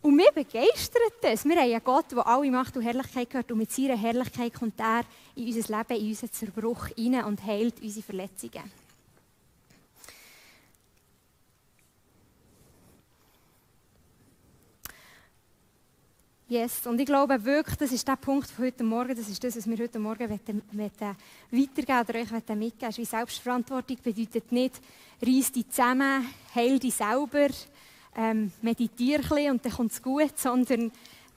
Und mich begeistert das. Wir haben einen Gott, der alle Macht und Herrlichkeit gehört. Und mit seiner Herrlichkeit kommt er in unser Leben, in unseren Zerbruch hinein und heilt unsere Verletzungen. Yes. Und ich glaube wirklich, das ist der Punkt von heute Morgen, das ist das, was wir heute Morgen weitergeben oder euch mitgeben Wie Selbstverantwortung bedeutet nicht, reiss dich zusammen, heil dich selber, ähm, meditiere und dann kommt es gut, sondern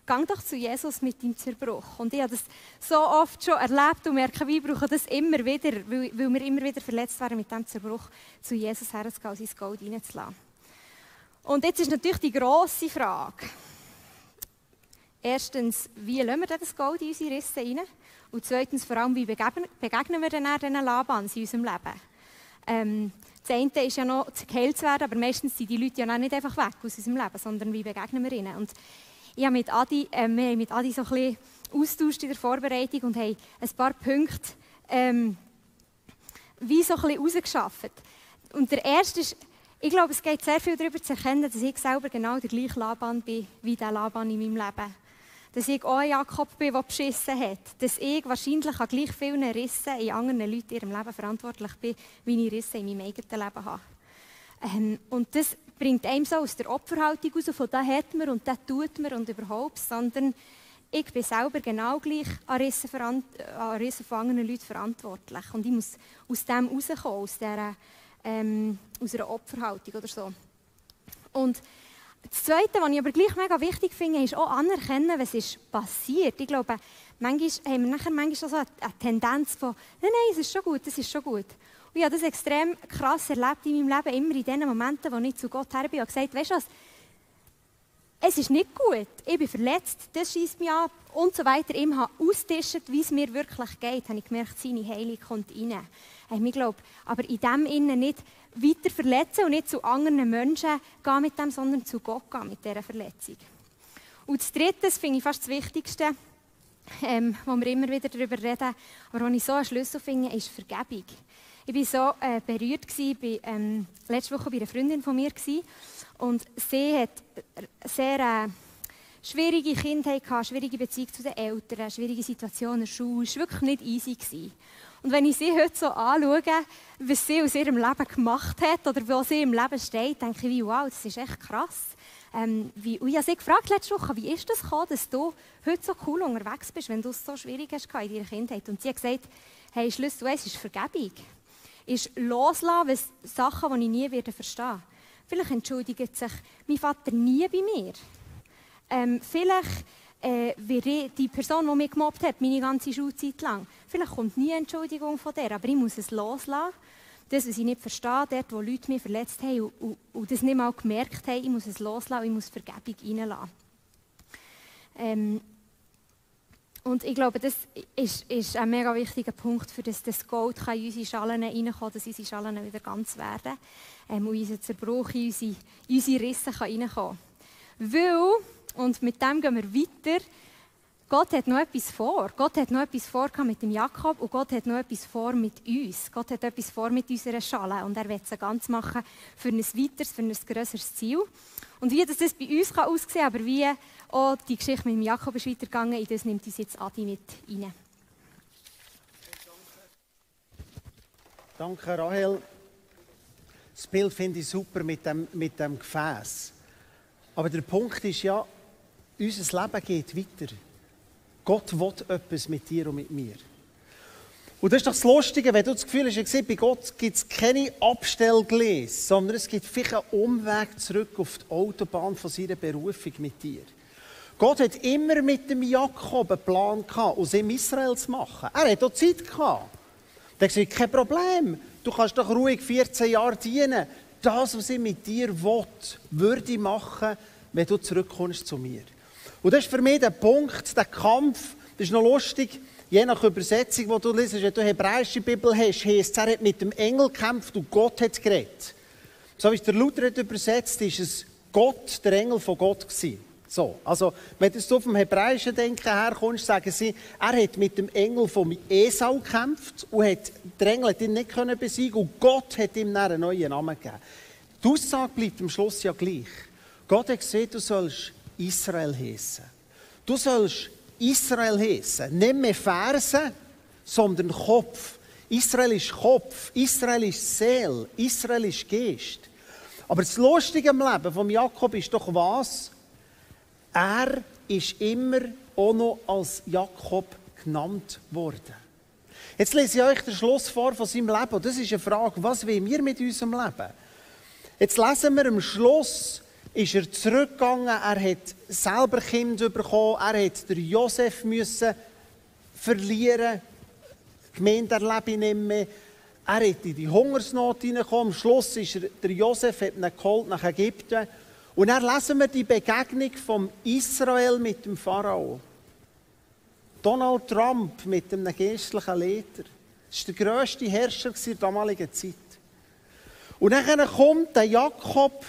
geh doch zu Jesus mit deinem Zerbruch. Und ich habe das so oft schon erlebt und merke, wir brauchen das immer wieder, weil, weil wir immer wieder verletzt werden mit diesem Zerbruch, zu Jesus herzugehen und sein Gold reinzulassen. Und jetzt ist natürlich die grosse Frage. Erstens, wie lassen wir das Gold in unsere Risse rein? Und zweitens, vor allem, wie begegnen wir denn diesen Labans in unserem Leben? Ähm, das eine ist ja noch, geheilt zu werden, aber meistens sind die Leute ja nicht einfach weg aus unserem Leben, sondern wie begegnen wir ihnen. Und ich habe mit Adi, äh, wir haben mit Adi so ein bisschen austauscht in der Vorbereitung und haben ein paar Punkte ähm, wie so ein bisschen rausgeschafft. Und der erste ist, ich glaube, es geht sehr viel darüber zu erkennen, dass ich selber genau der gleiche Laban bin, wie der Laban in meinem Leben. Dass ich auch ein Jakob bin, der beschissen hat. Dass ich wahrscheinlich an gleich vielen Rissen in anderen Leuten in ihrem Leben verantwortlich bin, wie ich Rissen in meinem eigenen Leben habe. Ähm, und das bringt einem so aus der Opferhaltung raus, von da hat man und da tut man und überhaupt, sondern ich bin selber genau gleich an Rissen, an anderen Leuten verantwortlich. Und ich muss aus dem rauskommen, aus, dieser, ähm, aus einer Opferhaltung oder so. Und das Zweite, was ich aber gleich mega wichtig finde, ist auch anerkennen, was ist passiert. Ich glaube, manchmal haben wir nachher manchmal so eine Tendenz von, nein, nein, es ist schon gut, es ist schon gut. Und ich habe das extrem krass erlebt in meinem Leben, immer in den Momenten, wo ich zu Gott her bin und gesagt, weißt du was, es ist nicht gut, ich bin verletzt, das schießt mich ab und so weiter. Ich habe ausgetischt, wie es mir wirklich geht, habe ich gemerkt, seine Heilung kommt rein. Ich glaube, aber in dem Innen nicht weiter verletzen und nicht zu anderen Menschen gehen mit dem, sondern zu Gott gehen mit dieser Verletzung. Und das Dritte, das finde ich fast das Wichtigste, ähm, wo wir immer wieder darüber reden, aber wo ich so einen Schlüssel finde, ist Vergebung. Ich war so äh, berührt, gewesen, bei, ähm, letzte Woche bei einer Freundin von mir gewesen, und sie hat sehr äh, schwierige Kindheit gehabt, schwierige Beziehung zu den Eltern, schwierige Situation in der Schule. Es war wirklich nicht easy. Gewesen. Und wenn ich sie heute so anschaue, was sie aus ihrem Leben gemacht hat oder wo sie im Leben steht, denke ich, wow, das ist echt krass. Ähm, wie, ich habe sie gefragt letzte Woche, wie ist das gekommen, dass du heute so cool unterwegs bist, wenn du es so schwierig hast in deiner Kindheit? Und sie hat gesagt, hey, Schlüssel es ist Vergebung. Ist loslassen, was Sachen, die ich nie werde verstehen Vielleicht entschuldigt sich mein Vater nie bei mir. Ähm, vielleicht äh, die Person, die mich gemobbt hat, meine ganze Schulzeit lang. Vielleicht kommt nie Entschuldigung von der, aber ich muss es loslassen. Das, was ich nicht verstehe, dort, wo Leute mich verletzt haben und, und, und das nicht mal gemerkt haben, ich muss es loslassen, ich muss Vergebung reinlassen. Ähm, und ich glaube, das ist, ist, ein mega wichtiger Punkt, für das das Gold kann in unsere Schalen reinkommen, dass unsere Schalen wieder ganz werden ähm, und unser Zerbruch in unsere, unsere Risse kann reinkommen. Weil, und mit dem gehen wir weiter, Gott hat noch etwas vor. Gott hat noch etwas vor mit dem Jakob und Gott hat noch etwas vor mit uns. Gott hat etwas vor mit unserer Schale und er will es ganz machen für ein weiteres, für ein größeres Ziel. Und wie das, bei uns kann aussehen kann, aber wie auch die Geschichte mit dem Jakob ist weitergegangen, in das nimmt uns jetzt Adi mit rein. Danke, Rahel. Das Bild finde ich super mit dem, mit dem Gefäß. Aber der Punkt ist ja, unser Leben geht weiter. Gott will etwas mit dir und mit mir. Und das ist doch das Lustige, wenn du das Gefühl hast, bei Gott gibt es keine Abstellgleise, sondern es gibt vielleicht einen Umweg zurück auf die Autobahn von seiner Berufung mit dir. Gott hat immer mit dem Jakob einen Plan gehabt, aus ihm Israel zu machen. Er hat auch Zeit gehabt. Er hat kein Problem, du kannst doch ruhig 14 Jahre dienen. Das, was ich mit dir will, würde ich machen, wenn du zurückkommst zu mir. Und das ist für mich der Punkt, der Kampf, das ist noch lustig, je nach Übersetzung, die du liest, wenn du eine hebräische Bibel hast, heisst er hat mit dem Engel gekämpft und Gott hat geredet. So wie es der Luther hat übersetzt, ist es Gott, der Engel von Gott gewesen. So, also, wenn du auf dem hebräischen Denken herkommst, sagen sie, er hat mit dem Engel von Esau gekämpft und hat, der Engel hat ihn nicht können besiegen und Gott hat ihm einen neuen Namen gegeben. Die Aussage bleibt am Schluss ja gleich. Gott hat gesagt, du sollst Israel heißen. Du sollst Israel heißen. Nicht mehr Fersen, sondern Kopf. Israel ist Kopf, Israel ist Seele, Israel ist Geist. Aber das Lustige am Leben von Jakob ist doch was? Er ist immer auch noch als Jakob genannt worden. Jetzt lese ich euch den Schluss vor von seinem Leben. Das ist eine Frage, was wollen wir mit unserem Leben? Jetzt lesen wir am Schluss, ist er zurückgegangen, er hat selber Kind bekommen, er hat den Josef müssen verlieren, die Gemeinde erlebe nicht mehr. Er hat in die Hungersnot hineingekommen, am Schluss ist er, der Josef hat ihn geholt nach Ägypten. Und dann lesen wir die Begegnung von Israel mit dem Pharao. Donald Trump mit einem geistlichen Leiter. Das war der grösste Herrscher der damaligen Zeit. Und dann kommt der Jakob,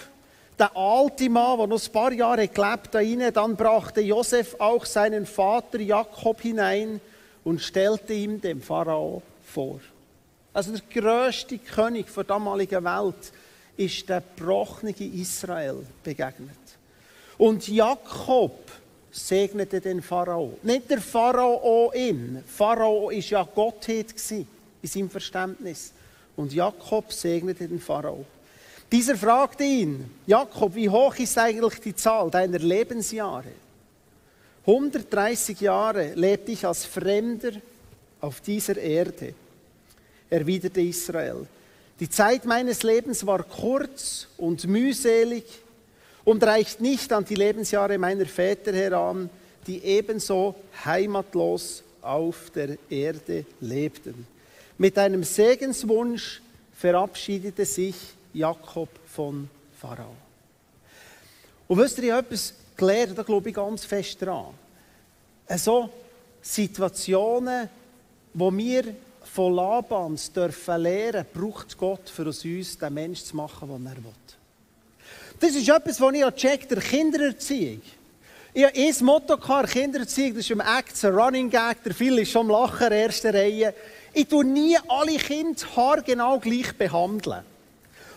der alte Mann, der noch ein paar Jahre gelebt hat. Dann brachte Josef auch seinen Vater Jakob hinein und stellte ihm dem Pharao vor. Also der größte König der damaligen Welt ist der gebrochene Israel begegnet. Und Jakob segnete den Pharao. Nicht der Pharao ihn. Pharao ist ja Gottheit in seinem Verständnis. Und Jakob segnete den Pharao. Dieser fragte ihn, Jakob, wie hoch ist eigentlich die Zahl deiner Lebensjahre? 130 Jahre lebte ich als Fremder auf dieser Erde, erwiderte Israel. Die Zeit meines Lebens war kurz und mühselig und reicht nicht an die Lebensjahre meiner Väter heran, die ebenso heimatlos auf der Erde lebten. Mit einem Segenswunsch verabschiedete sich Jakob von Pharao. Und wisst ihr, ich habe etwas gelernt, da glaube ich ganz fest dran. So Situationen, wo wir von Labans dürfen lernen, braucht Gott für uns, den Menschen zu machen, den er will. Das ist etwas, was ich gecheckt der Kindererziehung. Ich habe ein Motto der Kindererziehung, das ist im Act ein Running Gag, der Phil ist schon am Lachen, erste Reihe. Ich tue nie alle Kinder haargenau gleich behandeln.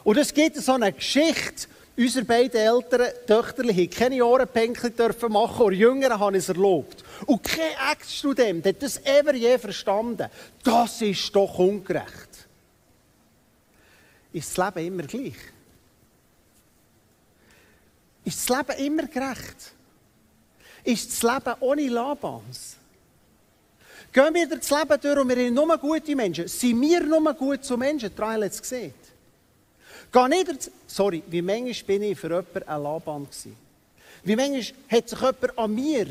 Und es gibt so eine Geschichte, unsere beiden älteren Töchter haben keine Ohrenpänkchen dürfen machen, und Jüngeren haben es erlaubt. Und kein Ex-Student hat das ever je verstanden. Das ist doch ungerecht. Ist das Leben immer gleich? Ist das Leben immer gerecht? Ist das Leben ohne Labans? Gehen wir das Leben durch und wir sind nur gute Menschen? Sind wir nur gut zu Menschen? Trail hat es gesehen. Geh nicht, sorry, wie manchmal bin ich für jemanden ein Laban gewesen? Wie manchmal hat sich jemand an mir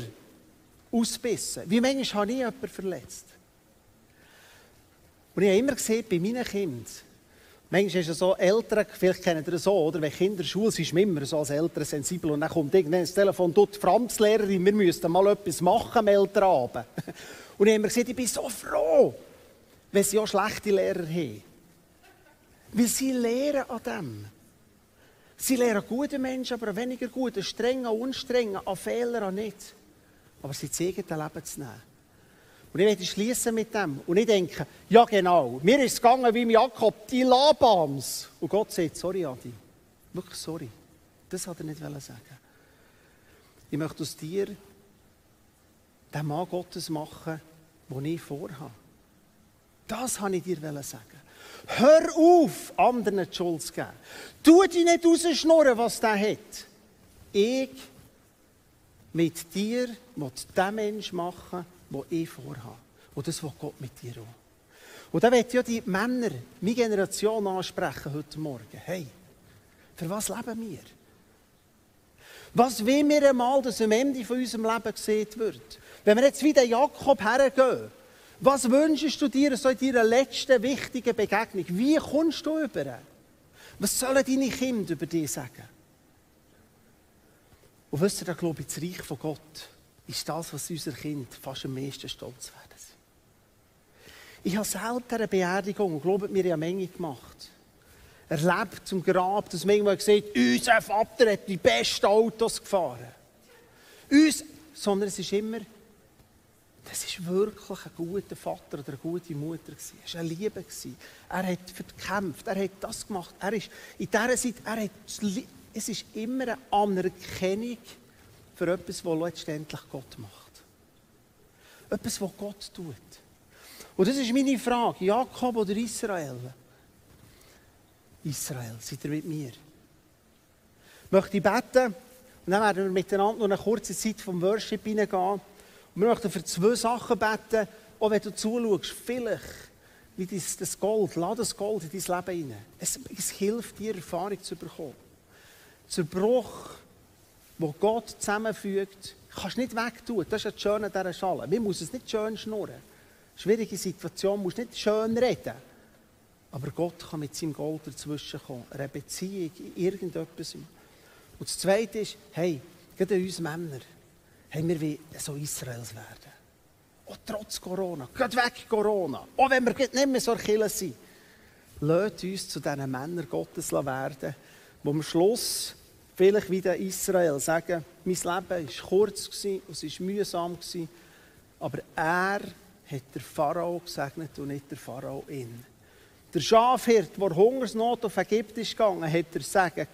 ausbissen? Wie manchmal habe ich jemanden verletzt? Und ich habe immer gesehen, bei meinen Kindern, manchmal ist es so, Eltern, vielleicht kennen ihr das so, oder? Wenn Kinder in der Schule sind, ist man immer so als Eltern sensibel und dann kommt irgendwann das Telefon, dort die Franzlehrerin, wir müssten mal etwas machen am Elternabend. Und ich habe immer gesagt, ich bin so froh, wenn sie auch schlechte Lehrer haben. Weil sie lehren an dem. Sie lehren gute Menschen, aber weniger gute, an unstreng, an Fehler an nicht. Aber sie zeigen das Leben zu nehmen. Und ich werde schließen mit dem. Und ich denke, ja genau, mir ist es gegangen wie Jakob, die Labans. Und Gott sagt, sorry Adi, wirklich sorry. Das hat er nicht sagen Ich möchte aus dir den Mann Gottes machen, den ich vorhabe. Das habe ich dir sagen. Hör auf, anderen die Schuld zu geben. Tu dich nicht rausschnurren, was der hat. Ich mit dir will den Mensch machen, den ich vorhabe. Und das will Gott mit dir auch. Und da wird ja die Männer, meine Generation ansprechen heute Morgen. Hey, für was leben wir? Was will wir einmal, dass am Ende von unserem Leben gesehen wird? Wenn wir jetzt wieder Jakob hergehen, was wünschst du dir so in deiner letzten wichtigen Begegnung? Wie kommst du über? Was sollen deine Kinder über dich sagen? Und wisst ihr, da glaube ich, das Reich von Gott ist das, was unser Kind fast am meisten stolz werden. Ich habe selten eine Beerdigung, und glaubt mir, ich habe Menge gemacht. Erlebt zum Grab, dass man irgendwann gesagt unser Vater hat die besten Autos gefahren. Uns, sondern es ist immer das ist wirklich ein guter Vater oder eine gute Mutter. Es war eine Liebe. Er hat verkämpft, er hat das gemacht. Er ist in dieser Zeit, er hat, es ist immer eine Anerkennung für etwas, was letztendlich Gott macht. Etwas, was Gott tut. Und das ist meine Frage. Jakob oder Israel? Israel, seid ihr mit mir? Ich möchte beten und dann werden wir miteinander noch eine kurze Zeit vom Worship hineingehen. Wir möchten für zwei Sachen beten, auch wenn du zuschaust, vielleicht wie das, Gold, lass das Gold in dein Leben hinein. Es, es hilft dir, Erfahrung zu bekommen. Zerbruch, wo Gott zusammenfügt, kannst du nicht wegtun. Das ist das Schöne an dieser Schale. Man muss es nicht schön schnurren. Schwierige Situation muss nicht schön reden. Aber Gott kann mit seinem Gold dazwischen kommen. Eine Beziehung, irgendetwas. Und das Zweite ist, hey, gerade uns Männer, haben wir wie so Israels werden. Auch trotz Corona. Geht weg Corona. Auch wenn wir nicht mehr so Kirche sind. lasst uns zu diesen Männern Gottes werden, die am Schluss vielleicht wie der Israel sagen, mein Leben war kurz, gewesen, es war mühsam, aber er hat der Pharao gesegnet und nicht der Pharao ihn. Der Schafhirt, der Hungersnot auf Ägypten ist gegangen, hat er sagen,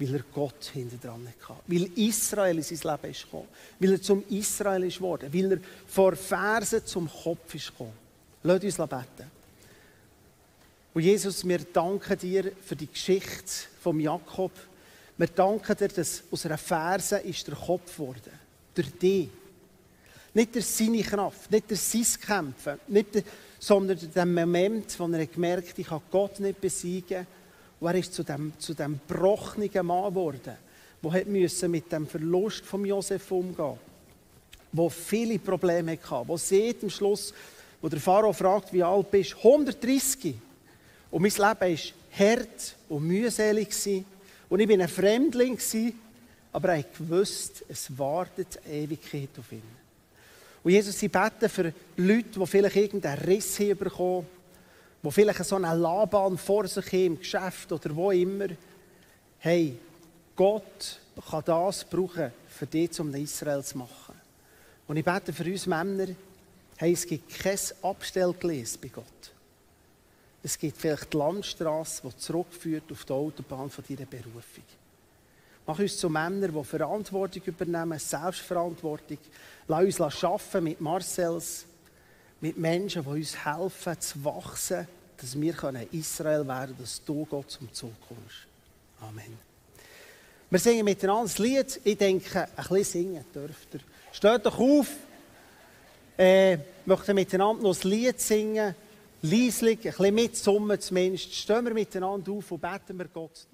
weil er Gott hinter dran hatte. Weil Israel in sein Leben ist gekommen. Weil er zum Israel ist geworden. Weil er vor Fersen zum Kopf ist gekommen. Lass uns beten. Und Jesus, wir danken dir für die Geschichte von Jakob. Wir danken dir, dass aus einer Ferse ist der Kopf geworden. Durch dich. Nicht durch seine Kraft, nicht durch sein Kämpfen, nicht durch, sondern durch den Moment, wo er gemerkt hat, ich kann Gott nicht besiegen. Und er ist zu dem, zu dem gebrochenen Mann geworden, der mit dem Verlust von Josef umgehen wo viele Probleme hatte, wo sieht am Schluss, wo der Pharao fragt, wie alt bist, 130. Und mein Leben war hart und mühselig. Und ich war ein Fremdling, aber ich wusste, es wartet Ewigkeit auf ihn. Und Jesus, sie beten für Leute, die vielleicht irgendeinen Riss haben bekommen, die vielleicht so eine Laban vor sich haben im Geschäft oder wo immer. Hey, Gott kann das brauchen, für dich zum Israel zu machen. Und ich bete für uns Männer, hey, es gibt kein Abstellgleis bei Gott. Es gibt vielleicht die Landstraße, die zurückführt auf die Autobahn von deiner Berufung. Mach uns zu Männern, die Verantwortung übernehmen, Selbstverantwortung. Lass uns arbeiten mit Marcells, mit Menschen, die uns helfen zu wachsen, dass wir Israel werden dass du Gott zum Zug kommst. Amen. Wir singen miteinander das Lied. Ich denke, ein bisschen singen dürft ihr. Steht doch auf. Äh, möchten miteinander noch ein Lied singen. Leislich, ein bisschen mitsummen zumindest. Stehen wir miteinander auf und beten wir Gott